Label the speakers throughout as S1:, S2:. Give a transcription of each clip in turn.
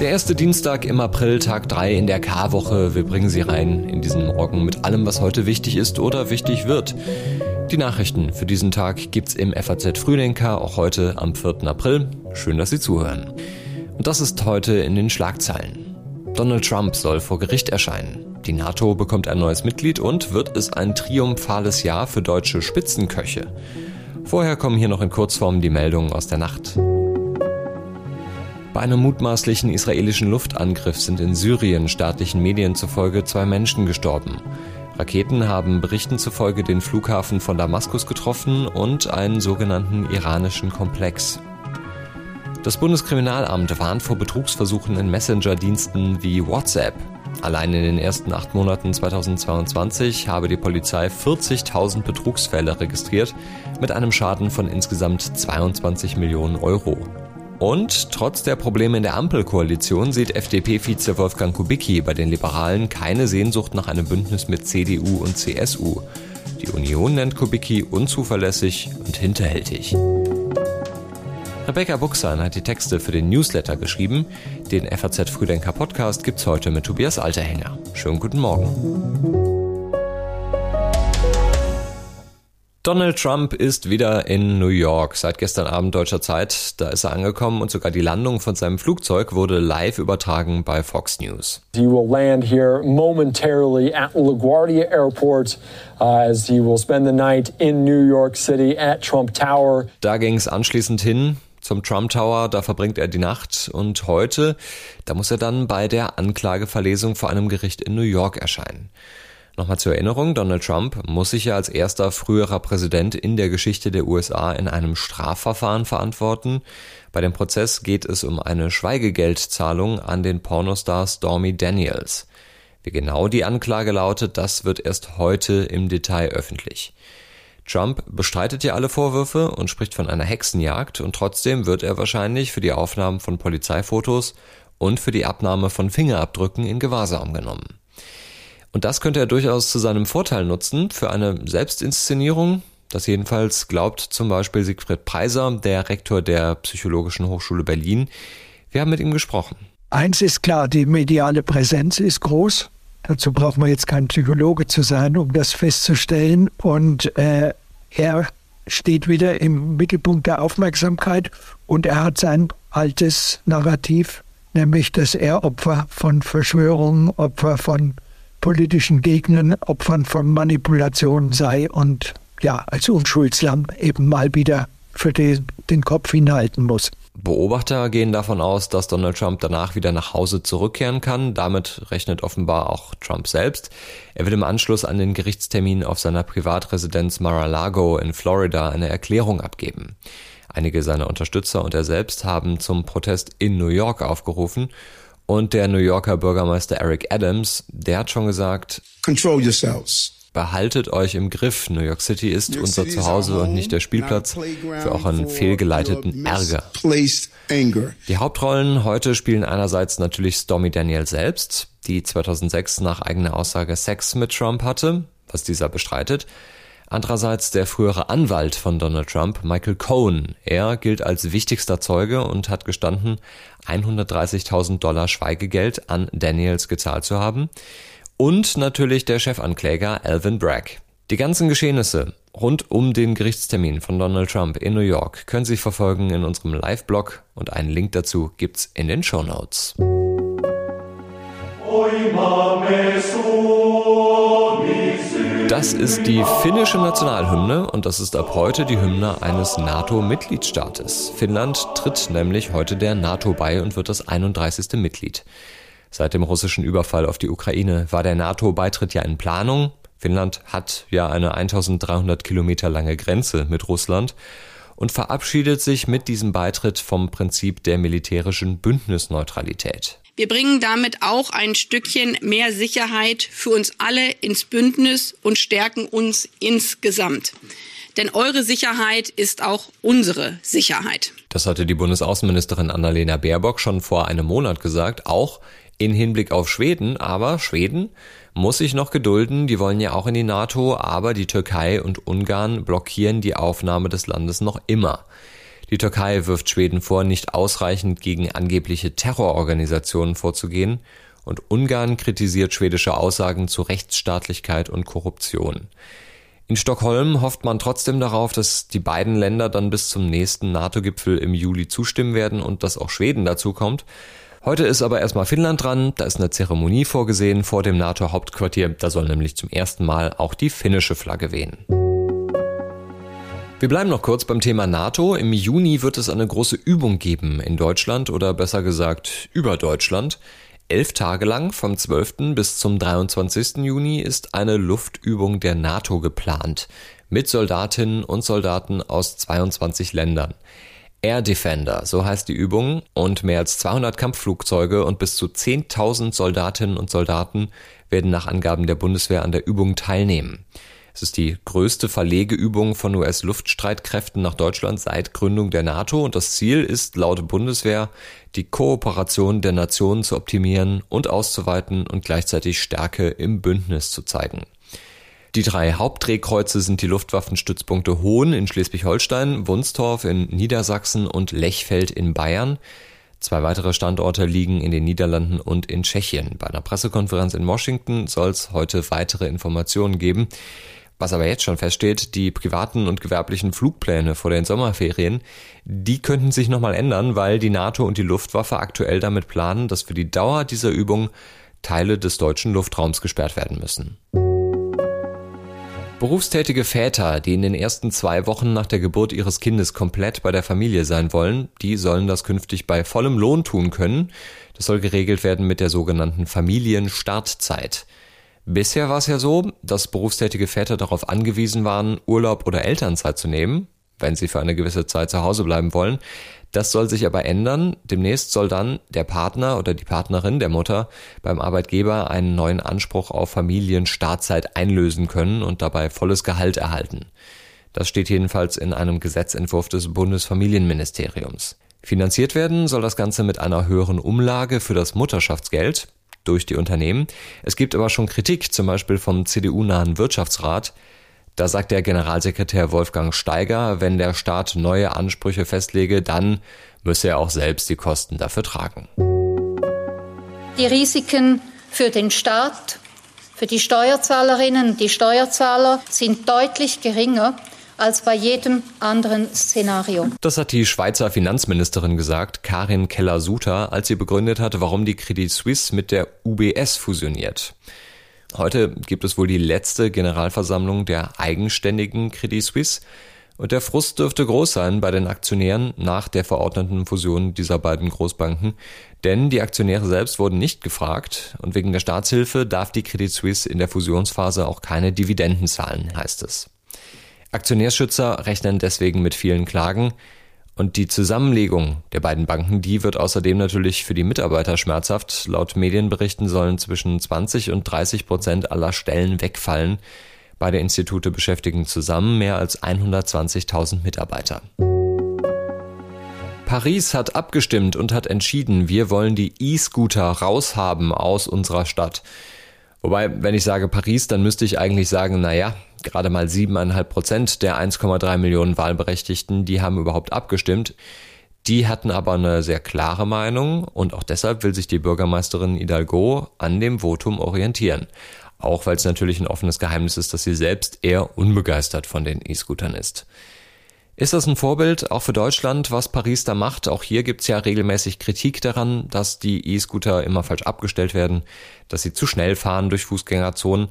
S1: Der erste Dienstag im April, Tag 3 in der K-Woche. Wir bringen Sie rein in diesen Morgen mit allem, was heute wichtig ist oder wichtig wird. Die Nachrichten für diesen Tag gibt's im FAZ Frühdenker, auch heute am 4. April. Schön, dass Sie zuhören. Und das ist heute in den Schlagzeilen. Donald Trump soll vor Gericht erscheinen. Die NATO bekommt ein neues Mitglied und wird es ein triumphales Jahr für deutsche Spitzenköche. Vorher kommen hier noch in Kurzform die Meldungen aus der Nacht. Bei einem mutmaßlichen israelischen Luftangriff sind in Syrien staatlichen Medien zufolge zwei Menschen gestorben. Raketen haben Berichten zufolge den Flughafen von Damaskus getroffen und einen sogenannten iranischen Komplex. Das Bundeskriminalamt warnt vor Betrugsversuchen in Messenger-Diensten wie WhatsApp. Allein in den ersten acht Monaten 2022 habe die Polizei 40.000 Betrugsfälle registriert mit einem Schaden von insgesamt 22 Millionen Euro. Und trotz der Probleme in der Ampelkoalition sieht FDP-Vize Wolfgang Kubicki bei den Liberalen keine Sehnsucht nach einem Bündnis mit CDU und CSU. Die Union nennt Kubicki unzuverlässig und hinterhältig. Rebecca Buchsan hat die Texte für den Newsletter geschrieben. Den FAZ Frühdenker Podcast gibt's heute mit Tobias Alterhänger. Schönen guten Morgen. Donald Trump ist wieder in New York. Seit gestern Abend deutscher Zeit, da ist er angekommen und sogar die Landung von seinem Flugzeug wurde live übertragen bei Fox News.
S2: He will land here momentarily at LaGuardia Airport uh, as he will spend the night in New York City at Trump Tower.
S1: Da ging es anschließend hin zum Trump Tower, da verbringt er die Nacht und heute, da muss er dann bei der Anklageverlesung vor einem Gericht in New York erscheinen. Nochmal zur Erinnerung, Donald Trump muss sich ja als erster früherer Präsident in der Geschichte der USA in einem Strafverfahren verantworten. Bei dem Prozess geht es um eine Schweigegeldzahlung an den Pornostar Stormy Daniels. Wie genau die Anklage lautet, das wird erst heute im Detail öffentlich. Trump bestreitet ja alle Vorwürfe und spricht von einer Hexenjagd und trotzdem wird er wahrscheinlich für die Aufnahmen von Polizeifotos und für die Abnahme von Fingerabdrücken in Gewahrsam genommen. Und das könnte er durchaus zu seinem Vorteil nutzen für eine Selbstinszenierung. Das jedenfalls glaubt zum Beispiel Siegfried Preiser, der Rektor der Psychologischen Hochschule Berlin. Wir haben mit ihm gesprochen.
S3: Eins ist klar, die mediale Präsenz ist groß. Dazu braucht man jetzt kein Psychologe zu sein, um das festzustellen. Und äh, er steht wieder im Mittelpunkt der Aufmerksamkeit und er hat sein altes Narrativ, nämlich dass er Opfer von Verschwörungen, Opfer von politischen Gegnern, Opfern von Manipulationen sei und ja, als Unschuldslamm eben mal wieder für den, den Kopf hinhalten muss.
S1: Beobachter gehen davon aus, dass Donald Trump danach wieder nach Hause zurückkehren kann. Damit rechnet offenbar auch Trump selbst. Er wird im Anschluss an den Gerichtstermin auf seiner Privatresidenz Mar-a-Lago in Florida eine Erklärung abgeben. Einige seiner Unterstützer und er selbst haben zum Protest in New York aufgerufen. Und der New Yorker Bürgermeister Eric Adams, der hat schon gesagt, Control yourselves. Behaltet euch im Griff. New York City ist unser Zuhause und nicht der Spielplatz für auch einen fehlgeleiteten Ärger. Die Hauptrollen heute spielen einerseits natürlich Stormy Daniel selbst, die 2006 nach eigener Aussage Sex mit Trump hatte, was dieser bestreitet. Andererseits der frühere Anwalt von Donald Trump, Michael Cohen. Er gilt als wichtigster Zeuge und hat gestanden, 130.000 Dollar Schweigegeld an Daniels gezahlt zu haben und natürlich der Chefankläger Alvin Bragg. Die ganzen Geschehnisse rund um den Gerichtstermin von Donald Trump in New York können Sie verfolgen in unserem Live-Blog und einen Link dazu gibt's in den Show Notes. Das ist die finnische Nationalhymne und das ist ab heute die Hymne eines NATO-Mitgliedstaates. Finnland tritt nämlich heute der NATO bei und wird das 31. Mitglied. Seit dem russischen Überfall auf die Ukraine war der NATO-Beitritt ja in Planung. Finnland hat ja eine 1300 Kilometer lange Grenze mit Russland und verabschiedet sich mit diesem Beitritt vom Prinzip der militärischen Bündnisneutralität.
S4: Wir bringen damit auch ein Stückchen mehr Sicherheit für uns alle ins Bündnis und stärken uns insgesamt. Denn eure Sicherheit ist auch unsere Sicherheit.
S1: Das hatte die Bundesaußenministerin Annalena Baerbock schon vor einem Monat gesagt, auch in Hinblick auf Schweden, aber Schweden muss sich noch gedulden, die wollen ja auch in die NATO, aber die Türkei und Ungarn blockieren die Aufnahme des Landes noch immer. Die Türkei wirft Schweden vor, nicht ausreichend gegen angebliche Terrororganisationen vorzugehen und Ungarn kritisiert schwedische Aussagen zu Rechtsstaatlichkeit und Korruption. In Stockholm hofft man trotzdem darauf, dass die beiden Länder dann bis zum nächsten NATO-Gipfel im Juli zustimmen werden und dass auch Schweden dazu kommt. Heute ist aber erstmal Finnland dran, da ist eine Zeremonie vorgesehen vor dem NATO-Hauptquartier, da soll nämlich zum ersten Mal auch die finnische Flagge wehen. Wir bleiben noch kurz beim Thema NATO. Im Juni wird es eine große Übung geben in Deutschland oder besser gesagt über Deutschland. Elf Tage lang, vom 12. bis zum 23. Juni, ist eine Luftöbung der NATO geplant. Mit Soldatinnen und Soldaten aus 22 Ländern. Air Defender, so heißt die Übung, und mehr als 200 Kampfflugzeuge und bis zu 10.000 Soldatinnen und Soldaten werden nach Angaben der Bundeswehr an der Übung teilnehmen. Es ist die größte Verlegeübung von US-Luftstreitkräften nach Deutschland seit Gründung der NATO und das Ziel ist laut Bundeswehr, die Kooperation der Nationen zu optimieren und auszuweiten und gleichzeitig Stärke im Bündnis zu zeigen. Die drei Hauptdrehkreuze sind die Luftwaffenstützpunkte Hohn in Schleswig-Holstein, Wunstorf in Niedersachsen und Lechfeld in Bayern. Zwei weitere Standorte liegen in den Niederlanden und in Tschechien. Bei einer Pressekonferenz in Washington soll es heute weitere Informationen geben. Was aber jetzt schon feststeht, die privaten und gewerblichen Flugpläne vor den Sommerferien, die könnten sich nochmal ändern, weil die NATO und die Luftwaffe aktuell damit planen, dass für die Dauer dieser Übung Teile des deutschen Luftraums gesperrt werden müssen. Berufstätige Väter, die in den ersten zwei Wochen nach der Geburt ihres Kindes komplett bei der Familie sein wollen, die sollen das künftig bei vollem Lohn tun können. Das soll geregelt werden mit der sogenannten Familienstartzeit. Bisher war es ja so, dass berufstätige Väter darauf angewiesen waren, Urlaub oder Elternzeit zu nehmen, wenn sie für eine gewisse Zeit zu Hause bleiben wollen. Das soll sich aber ändern. Demnächst soll dann der Partner oder die Partnerin der Mutter beim Arbeitgeber einen neuen Anspruch auf Familienstartzeit einlösen können und dabei volles Gehalt erhalten. Das steht jedenfalls in einem Gesetzentwurf des Bundesfamilienministeriums. Finanziert werden soll das Ganze mit einer höheren Umlage für das Mutterschaftsgeld durch die Unternehmen. Es gibt aber schon Kritik, zum Beispiel vom CDU-nahen Wirtschaftsrat. Da sagt der Generalsekretär Wolfgang Steiger, wenn der Staat neue Ansprüche festlege, dann müsse er auch selbst die Kosten dafür tragen.
S5: Die Risiken für den Staat, für die Steuerzahlerinnen und die Steuerzahler sind deutlich geringer als bei jedem anderen Szenario.
S1: Das hat die Schweizer Finanzministerin gesagt, Karin Keller-Suter, als sie begründet hat, warum die Credit Suisse mit der UBS fusioniert. Heute gibt es wohl die letzte Generalversammlung der eigenständigen Credit Suisse. Und der Frust dürfte groß sein bei den Aktionären nach der verordneten Fusion dieser beiden Großbanken, denn die Aktionäre selbst wurden nicht gefragt und wegen der Staatshilfe darf die Credit Suisse in der Fusionsphase auch keine Dividenden zahlen, heißt es. Aktionärsschützer rechnen deswegen mit vielen Klagen. Und die Zusammenlegung der beiden Banken, die wird außerdem natürlich für die Mitarbeiter schmerzhaft. Laut Medienberichten sollen zwischen 20 und 30 Prozent aller Stellen wegfallen. Beide Institute beschäftigen zusammen mehr als 120.000 Mitarbeiter. Paris hat abgestimmt und hat entschieden, wir wollen die E-Scooter raushaben aus unserer Stadt. Wobei, wenn ich sage Paris, dann müsste ich eigentlich sagen, naja, Gerade mal siebeneinhalb Prozent der 1,3 Millionen Wahlberechtigten, die haben überhaupt abgestimmt. Die hatten aber eine sehr klare Meinung und auch deshalb will sich die Bürgermeisterin Hidalgo an dem Votum orientieren. Auch weil es natürlich ein offenes Geheimnis ist, dass sie selbst eher unbegeistert von den E-Scootern ist. Ist das ein Vorbild auch für Deutschland, was Paris da macht? Auch hier gibt's ja regelmäßig Kritik daran, dass die E-Scooter immer falsch abgestellt werden, dass sie zu schnell fahren durch Fußgängerzonen.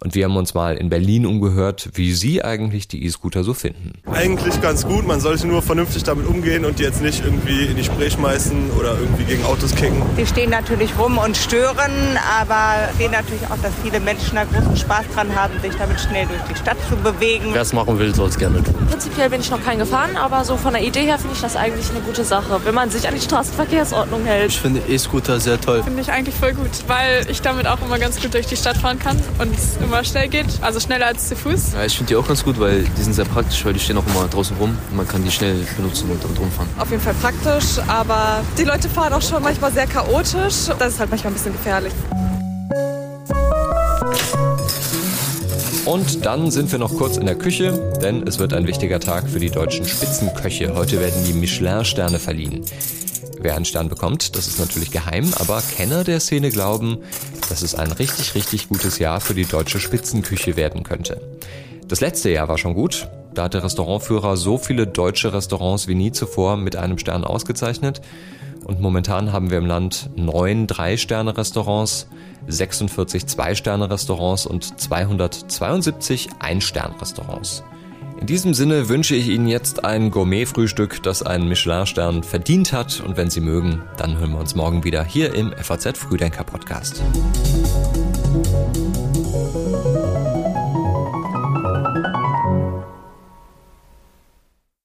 S1: Und wir haben uns mal in Berlin umgehört, wie Sie eigentlich die E-Scooter so finden.
S6: Eigentlich ganz gut. Man sollte nur vernünftig damit umgehen und die jetzt nicht irgendwie in die Spree schmeißen oder irgendwie gegen Autos kicken.
S7: Die stehen natürlich rum und stören, aber sehen natürlich auch, dass viele Menschen da großen Spaß dran haben, sich damit schnell durch die Stadt zu bewegen.
S8: Wer es machen will, soll es gerne tun.
S9: Prinzipiell bin ich noch kein gefahren, aber so von der Idee her finde ich das eigentlich eine gute Sache, wenn man sich an die Straßenverkehrsordnung hält.
S8: Ich finde E-Scooter sehr toll.
S10: Finde ich eigentlich voll gut, weil ich damit auch immer ganz gut durch die Stadt fahren kann und immer schnell geht, also schneller als zu Fuß.
S8: Ja, ich finde die auch ganz gut, weil die sind sehr praktisch, weil die stehen auch immer draußen rum und man kann die schnell benutzen und damit rumfahren.
S10: Auf jeden Fall praktisch, aber die Leute fahren auch schon manchmal sehr chaotisch. Das ist halt manchmal ein bisschen gefährlich.
S1: Und dann sind wir noch kurz in der Küche, denn es wird ein wichtiger Tag für die deutschen Spitzenköche. Heute werden die Michelin-Sterne verliehen. Wer einen Stern bekommt, das ist natürlich geheim, aber Kenner der Szene glauben, dass es ein richtig, richtig gutes Jahr für die deutsche Spitzenküche werden könnte. Das letzte Jahr war schon gut. Da hat der Restaurantführer so viele deutsche Restaurants wie nie zuvor mit einem Stern ausgezeichnet. Und momentan haben wir im Land neun Drei-Sterne-Restaurants, 46 Zwei-Sterne-Restaurants und 272 Ein-Stern-Restaurants. In diesem Sinne wünsche ich Ihnen jetzt ein Gourmet-Frühstück, das einen Michelin-Stern verdient hat. Und wenn Sie mögen, dann hören wir uns morgen wieder hier im FAZ Frühdenker Podcast.